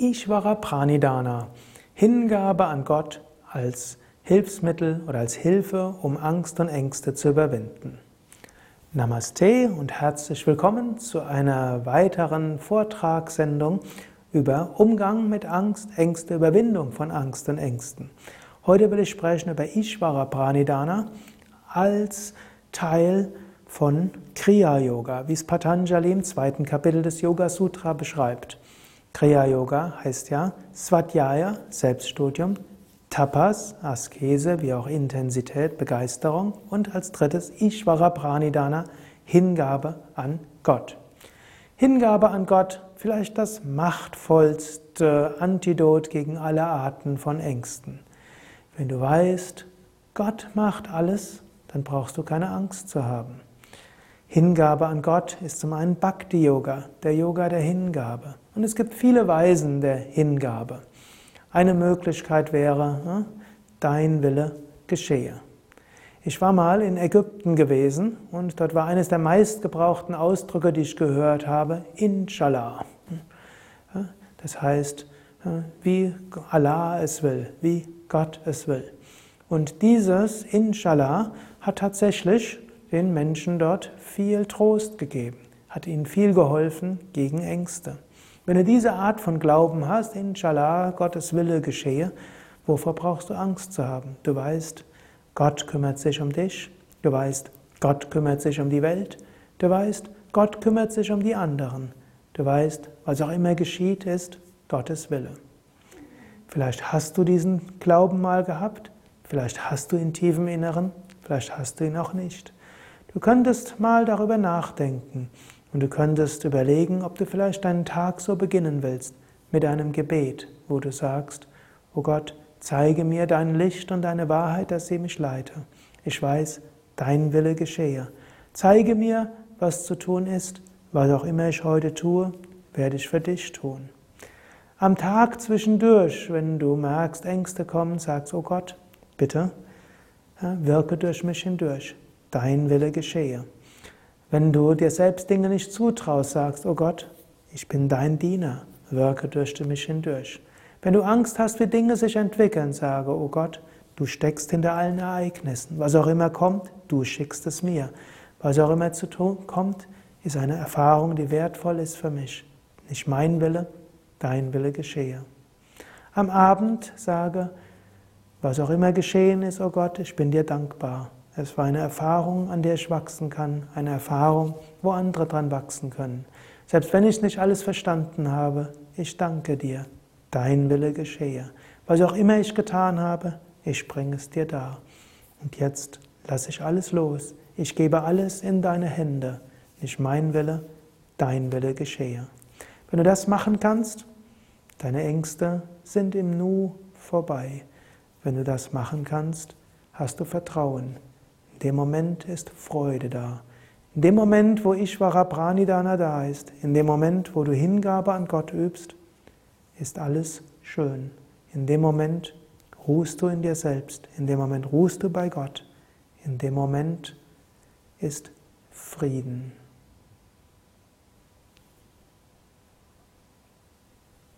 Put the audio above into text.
Ishvara Pranidhana, Hingabe an Gott als Hilfsmittel oder als Hilfe, um Angst und Ängste zu überwinden. Namaste und herzlich willkommen zu einer weiteren Vortragssendung über Umgang mit Angst, Ängste, Überwindung von Angst und Ängsten. Heute will ich sprechen über Ishvara Pranidhana als Teil von Kriya Yoga, wie es Patanjali im zweiten Kapitel des Yoga Sutra beschreibt. Kriya Yoga heißt ja Svadhyaya, Selbststudium, Tapas, Askese, wie auch Intensität, Begeisterung und als drittes Ishvara Pranidhana, Hingabe an Gott. Hingabe an Gott, vielleicht das machtvollste Antidot gegen alle Arten von Ängsten. Wenn du weißt, Gott macht alles, dann brauchst du keine Angst zu haben. Hingabe an Gott ist zum einen Bhakti Yoga, der Yoga der Hingabe. Und es gibt viele Weisen der Hingabe. Eine Möglichkeit wäre, ne, dein Wille geschehe. Ich war mal in Ägypten gewesen und dort war eines der meistgebrauchten Ausdrücke, die ich gehört habe, Inshallah. Das heißt, wie Allah es will, wie Gott es will. Und dieses Inshallah hat tatsächlich den Menschen dort viel Trost gegeben, hat ihnen viel geholfen gegen Ängste. Wenn du diese Art von Glauben hast, inshallah, Gottes Wille geschehe, wovor brauchst du Angst zu haben? Du weißt, Gott kümmert sich um dich, du weißt, Gott kümmert sich um die Welt, du weißt, Gott kümmert sich um die anderen, du weißt, was auch immer geschieht, ist Gottes Wille. Vielleicht hast du diesen Glauben mal gehabt, vielleicht hast du ihn tief im Inneren, vielleicht hast du ihn auch nicht. Du könntest mal darüber nachdenken und du könntest überlegen, ob du vielleicht deinen Tag so beginnen willst mit einem Gebet, wo du sagst, oh Gott, zeige mir dein Licht und deine Wahrheit, dass sie mich leite. Ich weiß, dein Wille geschehe. Zeige mir, was zu tun ist, was auch immer ich heute tue, werde ich für dich tun. Am Tag zwischendurch, wenn du merkst, Ängste kommen, sagst, oh Gott, bitte, wirke durch mich hindurch dein Wille geschehe. Wenn du dir selbst Dinge nicht zutraust, sagst, oh Gott, ich bin dein Diener, wirke durch mich hindurch. Wenn du Angst hast, wie Dinge sich entwickeln, sage, oh Gott, du steckst hinter allen Ereignissen. Was auch immer kommt, du schickst es mir. Was auch immer zu tun kommt, ist eine Erfahrung, die wertvoll ist für mich. Nicht mein Wille, dein Wille geschehe. Am Abend sage, was auch immer geschehen ist, oh Gott, ich bin dir dankbar. Es war eine Erfahrung, an der ich wachsen kann, eine Erfahrung, wo andere dran wachsen können. Selbst wenn ich nicht alles verstanden habe, ich danke dir. Dein Wille geschehe. Was auch immer ich getan habe, ich bringe es dir dar. Und jetzt lasse ich alles los. Ich gebe alles in deine Hände. Nicht mein Wille, dein Wille geschehe. Wenn du das machen kannst, deine Ängste sind im Nu vorbei. Wenn du das machen kannst, hast du Vertrauen. In dem Moment ist Freude da. In dem Moment, wo Ishvara Pranidhana da ist, in dem Moment, wo du Hingabe an Gott übst, ist alles schön. In dem Moment ruhst du in dir selbst. In dem Moment ruhst du bei Gott. In dem Moment ist Frieden.